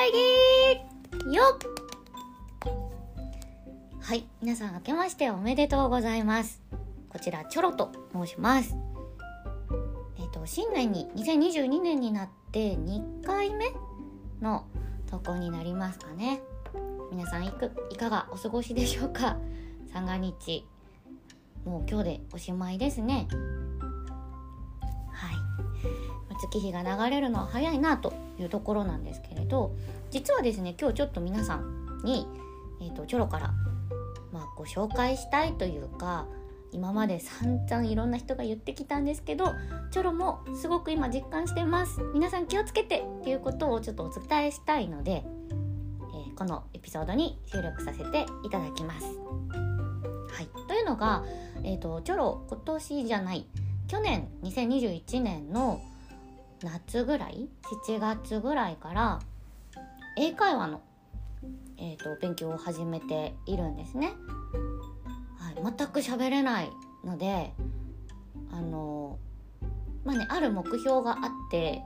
会議。よはい皆さん明けましておめでとうございます。こちらチョロと申します。えっ、と新年に2022年になって2回目の投稿になりますかね。皆さんいくいかがお過ごしでしょうか。三が日。もう今日でおしまいですね。月日が流れるのは早いなというところなんですけれど実はですね今日ちょっと皆さんに、えーと、チョロから、まあ、ご紹介したいというか今まで散々いろんな人が言ってきたんですけどチョロもすごく今実感してます皆さん気をつけてっていうことをちょっとお伝えしたいので、えー、このエピソードに収録させていただきます。はい、というのが、えーとチョロ今年じゃない去年2021年の夏ぐらい？7月ぐらいから英会話の、えーと、勉強を始めているんですね。はい、全く喋れないのであのまあねある目標があって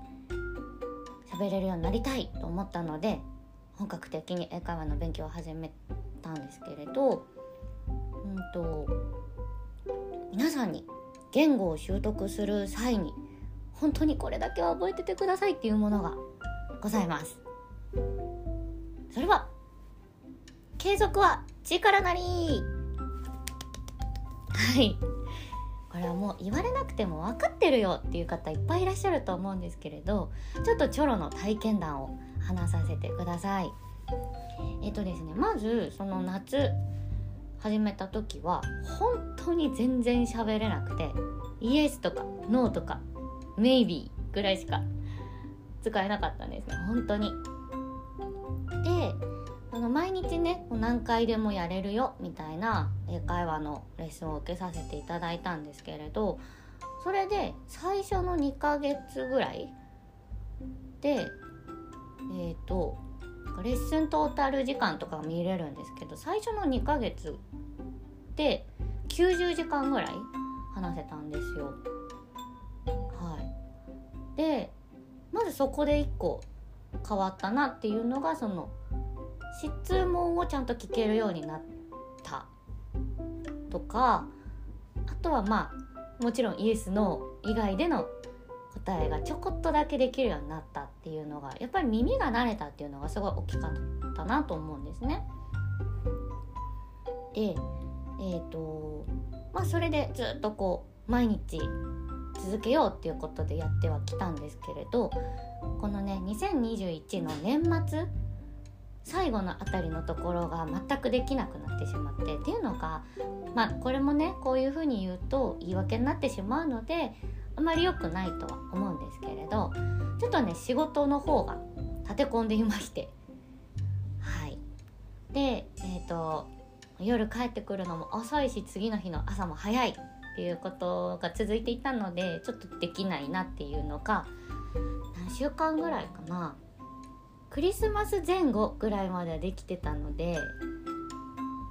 喋れるようになりたいと思ったので本格的に英会話の勉強を始めたんですけれど、うんと皆さんに言語を習得する際に本当にこれだけは覚えててくださいっていうものがございます。それは継続は力なり。はい。これはもう言われなくても分かってるよっていう方いっぱいいらっしゃると思うんですけれどちょっとチョロの体験談を話させてください。えっとですねまずその夏始めた時は本当に全然喋れなくてイエスとかノーとか maybe ぐらいしか使えなかったんですね本当にであの毎日ね何回でもやれるよみたいな英会話のレッスンを受けさせていただいたんですけれどそれで最初の2ヶ月ぐらいでえっ、ー、とレッスントータル時間とか見れるんですけど最初の2ヶ月で90時間ぐらい話せたんですよ。そこで1個変わったなっていうのがその質問をちゃんと聞けるようになったとかあとはまあもちろんイエス・ノー以外での答えがちょこっとだけできるようになったっていうのがやっぱり耳が慣れたっていうのがすごい大きかったなと思うんですね。でえっ、ー、とまあそれでずっとこう毎日続けようっていうことでやってはきたんですけれどこのね2021の年末最後のあたりのところが全くできなくなってしまってっていうのがまあこれもねこういうふうに言うと言い訳になってしまうのであまり良くないとは思うんですけれどちょっとね仕事の方が立て込んでいまして。はい。でえっ、ー、と夜帰ってくるのも遅いし次の日の朝も早い。っていうことが続いていたのでちょっとできないなっていうのが何週間ぐらいかなクリスマス前後ぐらいまではできてたので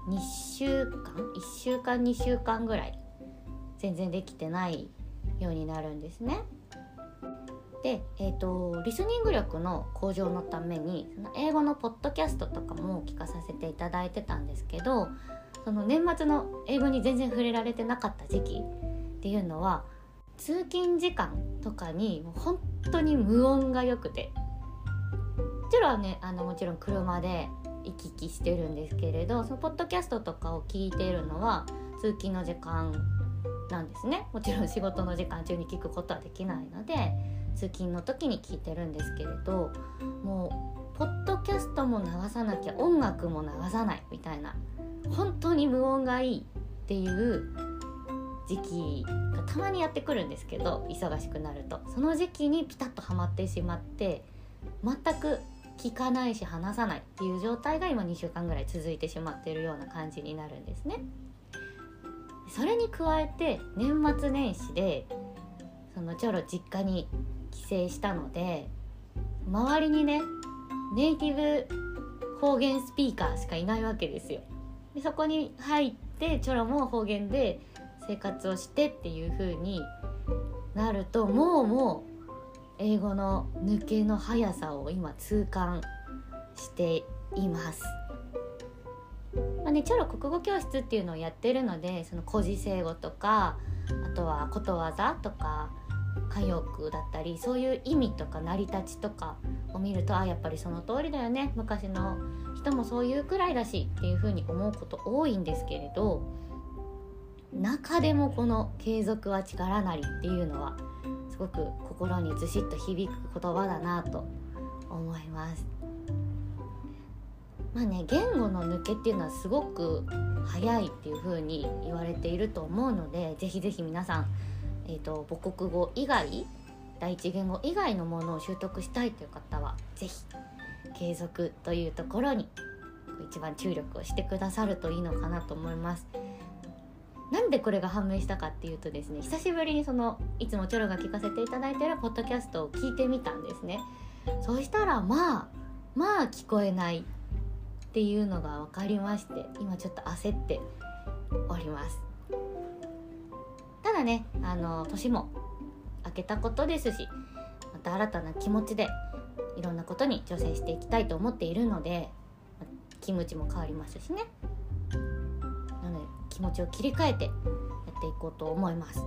2週間？1週間2週間ぐらい全然できてないようになるんですね。で、えーと、リスニング力の向上のためにその英語のポッドキャストとかも聞かさせていただいてたんですけどその年末の英語に全然触れられてなかった時期っていうのは通勤時間とかにもう本当に無音が良くて。もちろんねあのもちろん車で行き来してるんですけれどそのポッドキャストとかを聞いているのは通勤の時間なんですね。もちろん仕事の時間中に聞くことはできないので通勤の時に聞いてるんですけれどもうポッドキャストも流さなきゃ音楽も流さないみたいな本当に無音がいいっていう時期がたまにやってくるんですけど忙しくなるとその時期にピタッとはまってしまって全く聞かないし話さないっていう状態が今2週間ぐらい続いてしまっているような感じになるんですね。それに加えて年末年始でそのちょろ実家に帰省したので周りにねネイティブ方言スピーカーしかいないわけですよ。でそこに入ってチョロも方言で生活をしてっていう風になるともうもう英語の抜けの速さを今痛感しています。まあね、チョロ国語教室っていうのをやってるのでその古事成語とかあとはことわざとか歌謡句だったりそういう意味とか成り立ちとかを見るとあやっぱりその通りだよね昔の人もそういうくらいだしっていうふうに思うこと多いんですけれど中でもこの「継続は力なり」っていうのはすごく心にずしっと響く言葉だなと思います。まあね言語の抜けっていうのはすごく早いっていう風に言われていると思うのでぜひぜひ皆さん、えーと、母国語以外第一言語以外のものを習得したいという方は是非継続というところに一番注力をしてくださるといいのかなと思います。なんでこれが判明したかっていうとですね久しぶりにそのいつもチョロが聞かせていただいてるポッドキャストを聞いてみたんですねそしたらまあまあ聞こえないっていうのが分かりまして今ちょっと焦っておりますだねあの年も明けたことですしまた新たな気持ちでいろんなことに挑戦していきたいと思っているので気持ちも変わりますしね。なので気持ちを切り替えてやっていこうと思います。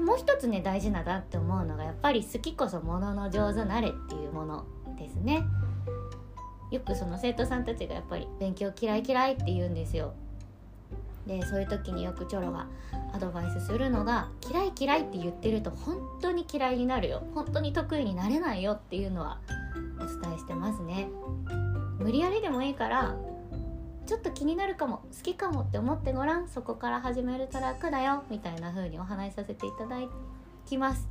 もう一つね大事なだって思うのがやっぱり好きこそものの上手なれっていうものですね。よくその生徒さんたちがやっぱり勉強嫌い嫌いって言うんですよ。でそういう時によくチョロがアドバイスするのが嫌い嫌いって言ってると本当に嫌いになるよ。本当に得意になれないよっていうのはお伝えしてますね。無理やりでもいいからちょっと気になるかも好きかもって思ってごらん。そこから始めると楽だよみたいな風にお話しさせていただきます。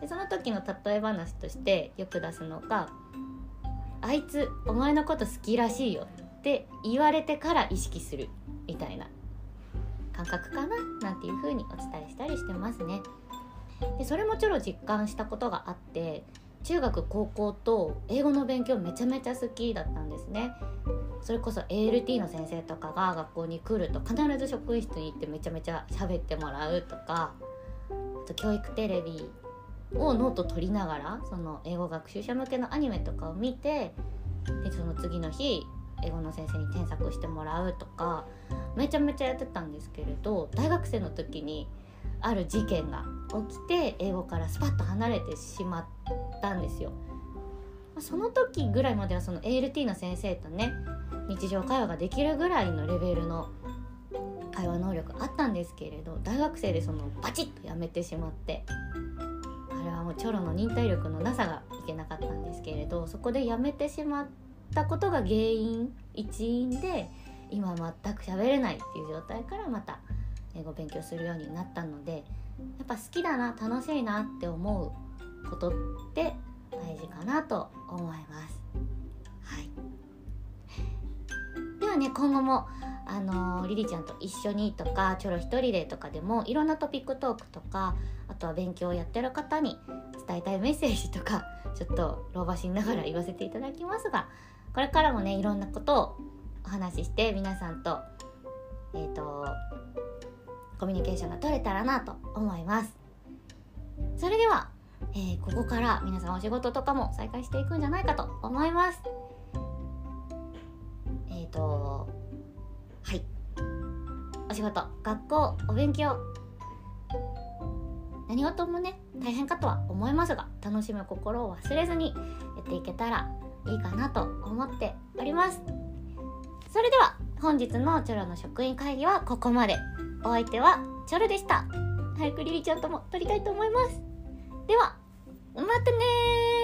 でその時の例え話としてよく出すのが「あいつお前のこと好きらしいよ」って言われてから意識する。感覚かななんていう風にお伝えしたりしてますね。でそれもちょろ実感したことがあって中学高校と英語の勉強めちゃめちゃ好きだったんですね。それこそ ALT の先生とかが学校に来ると必ず職員室に行ってめちゃめちゃ喋ってもらうとかあと教育テレビをノート取りながらその英語学習者向けのアニメとかを見てでその次の日英語の先生に添削してもらうとかめちゃめちゃやってたんですけれど大学生の時にある事件が起きて英語からスパッと離れてしまったんですよ。その時ぐらいまではその ALT の先生とね日常会話ができるぐらいのレベルの会話能力あったんですけれど大学生でそのバチッとやめてしまってあれはもうチョロの忍耐力のなさがいけなかったんですけれどそこでやめてしまったことが原因一因で今全く喋れないっていう状態からまた英語勉強するようになったのでやっぱ好きだな楽しいなって思うことって大事かなと思います。はいではね今後もあのリリちゃんと一緒にとかチョロ一人でとかでもいろんなトピックトークとかあとは勉強をやってる方に伝えたいメッセージとかちょっと老婆しながら言わせていただきますがこれからもねいろんなことをお話しして皆さんとえっ、ー、とコミュニケーションが取れたらなと思います。それでは、えー、ここから皆さんお仕事とかも再開していくんじゃないかと思います。えっとはい。お仕事学校お勉強。何事もね大変かとは思いますが楽しむ心を忘れずにやっていけたらいいかなと思っております。それでは本日のチョロの職員会議はここまで。お相手はチョロでした。早くリリちゃんとも撮りたいと思います。ではまたね